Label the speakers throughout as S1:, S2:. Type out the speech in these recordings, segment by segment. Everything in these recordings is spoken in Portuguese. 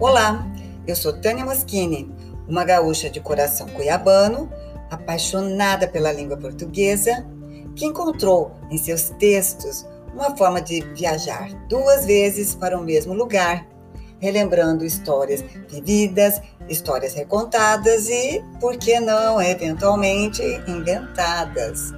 S1: Olá, eu sou Tânia Moschini, uma gaúcha de coração cuiabano, apaixonada pela língua portuguesa, que encontrou em seus textos uma forma de viajar duas vezes para o mesmo lugar, relembrando histórias vividas, histórias recontadas e, por que não, eventualmente inventadas.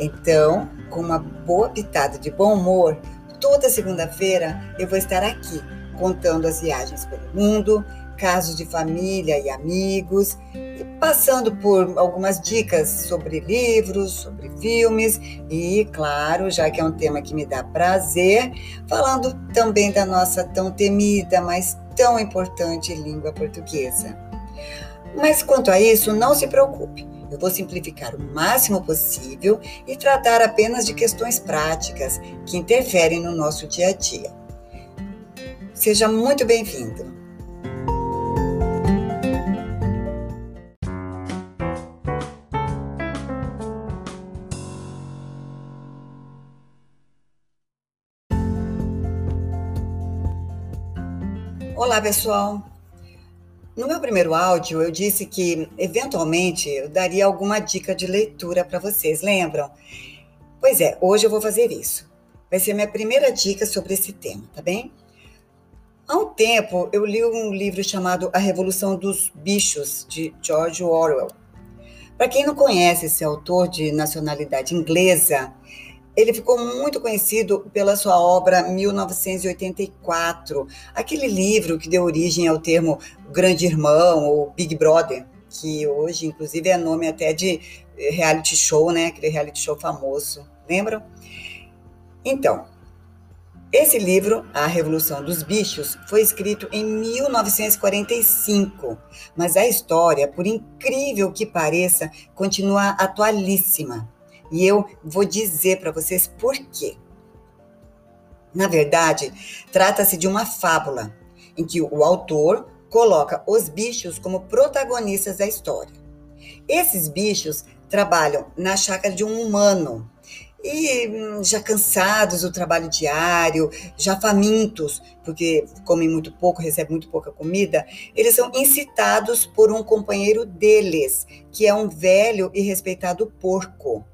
S1: Então, com uma boa pitada de bom humor, toda segunda-feira eu vou estar aqui contando as viagens pelo mundo, casos de família e amigos, e passando por algumas dicas sobre livros, sobre filmes e, claro, já que é um tema que me dá prazer, falando também da nossa tão temida, mas tão importante língua portuguesa. Mas quanto a isso, não se preocupe. Eu vou simplificar o máximo possível e tratar apenas de questões práticas que interferem no nosso dia a dia. Seja muito bem-vindo. Olá, pessoal. No meu primeiro áudio, eu disse que, eventualmente, eu daria alguma dica de leitura para vocês, lembram? Pois é, hoje eu vou fazer isso. Vai ser minha primeira dica sobre esse tema, tá bem? Tempo, eu li um livro chamado A Revolução dos Bichos, de George Orwell. Para quem não conhece esse autor de nacionalidade inglesa, ele ficou muito conhecido pela sua obra 1984, aquele livro que deu origem ao termo Grande Irmão ou Big Brother, que hoje, inclusive, é nome até de reality show, né? Aquele reality show famoso, lembram? Então, esse livro, A Revolução dos Bichos, foi escrito em 1945, mas a história, por incrível que pareça, continua atualíssima. E eu vou dizer para vocês por quê. Na verdade, trata-se de uma fábula em que o autor coloca os bichos como protagonistas da história. Esses bichos trabalham na chácara de um humano e hum, já cansados do trabalho diário, já famintos, porque comem muito pouco, recebem muito pouca comida, eles são incitados por um companheiro deles, que é um velho e respeitado porco.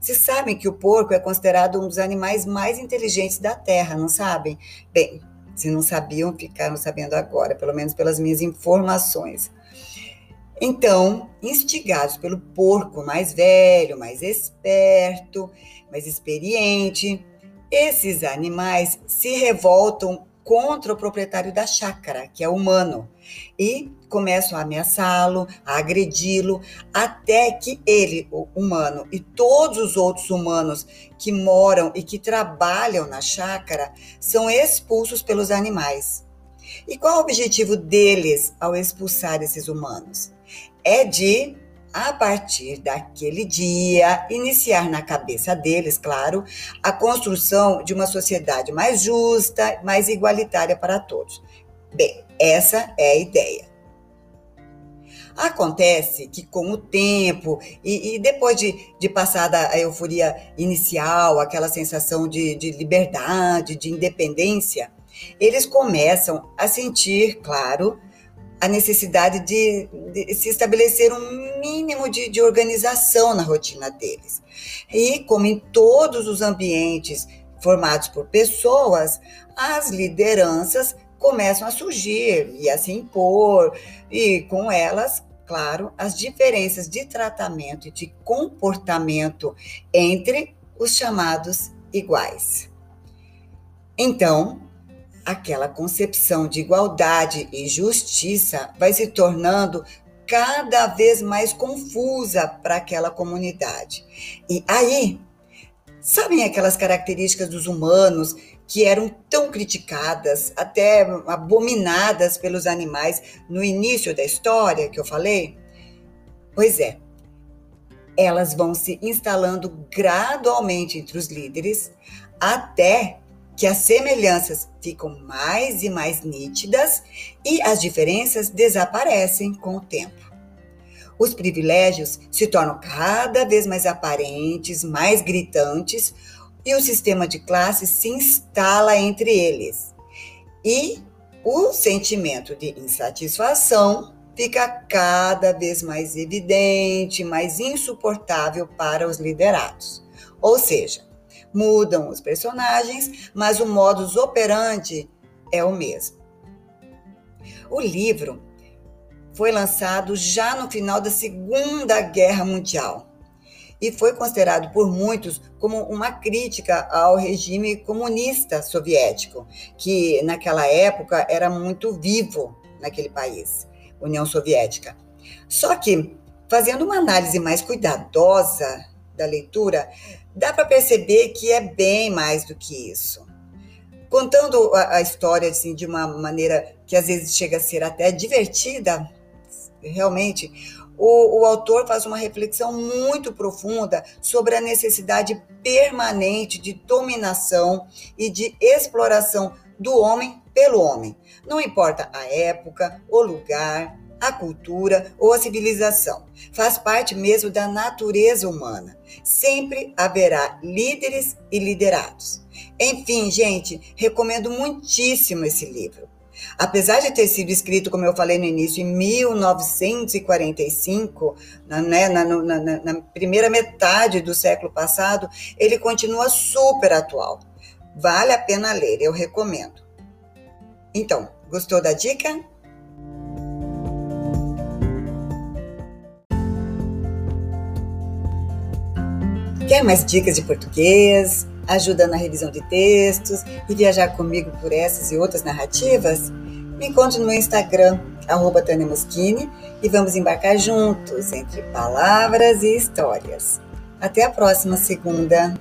S1: Vocês sabem que o porco é considerado um dos animais mais inteligentes da Terra, não sabem? Bem, se não sabiam, ficaram sabendo agora, pelo menos pelas minhas informações. Então, instigados pelo porco mais velho, mais esperto, mais experiente, esses animais se revoltam contra o proprietário da chácara, que é humano, e começam a ameaçá-lo, a agredi-lo, até que ele, o humano, e todos os outros humanos que moram e que trabalham na chácara são expulsos pelos animais. E qual o objetivo deles ao expulsar esses humanos? é de, a partir daquele dia, iniciar na cabeça deles, claro, a construção de uma sociedade mais justa, mais igualitária para todos. Bem, essa é a ideia. Acontece que, com o tempo, e, e depois de, de passada a euforia inicial, aquela sensação de, de liberdade, de independência, eles começam a sentir, claro, a necessidade de, de, se estabelecer um mínimo de, de organização na rotina deles. E, como em todos os ambientes formados por pessoas, as lideranças começam a surgir e a se impor, e com elas, claro, as diferenças de tratamento e de comportamento entre os chamados iguais. Então, aquela concepção de igualdade e justiça vai se tornando cada vez mais confusa para aquela comunidade. E aí, sabem aquelas características dos humanos que eram tão criticadas, até abominadas pelos animais no início da história que eu falei? Pois é, elas vão se instalando gradualmente entre os líderes até que as semelhanças ficam mais e mais nítidas e as diferenças desaparecem com o tempo. Os privilégios se tornam cada vez mais aparentes, mais gritantes, e o sistema de classes se instala entre eles. E o sentimento de insatisfação fica cada vez mais evidente, mais insuportável para os liderados. Ou seja, mudam os personagens, mas o modus operandi é o mesmo. O livro foi lançado já no final da Segunda Guerra Mundial e foi considerado por muitos como uma crítica ao regime comunista soviético, que naquela época era muito vivo naquele país, União Soviética. Só que, fazendo uma análise mais cuidadosa da leitura, dá para perceber que é bem mais do que isso. Contando a, a história assim, de uma maneira que às vezes chega a ser até divertida, realmente, o, o, autor faz uma reflexão muito profunda sobre a necessidade permanente de dominação e de exploração do homem pelo homem. Não importa a época, o lugar, a cultura ou a civilização. Faz parte mesmo da natureza humana. Sempre haverá líderes e liderados. Enfim, gente, recomendo muitíssimo esse livro. Apesar de ter sido escrito, como eu falei no início, em 1945, na, né, na, na, na primeira metade do século passado, ele continua super atual. Vale a pena ler, eu recomendo. Então, gostou da dica? Quer mais dicas de português? Ajuda na revisão de textos e viajar comigo por essas e outras narrativas? Me encontre no Instagram, arroba Tânia Moschini, e vamos embarcar juntos entre palavras e histórias. Até a próxima segunda!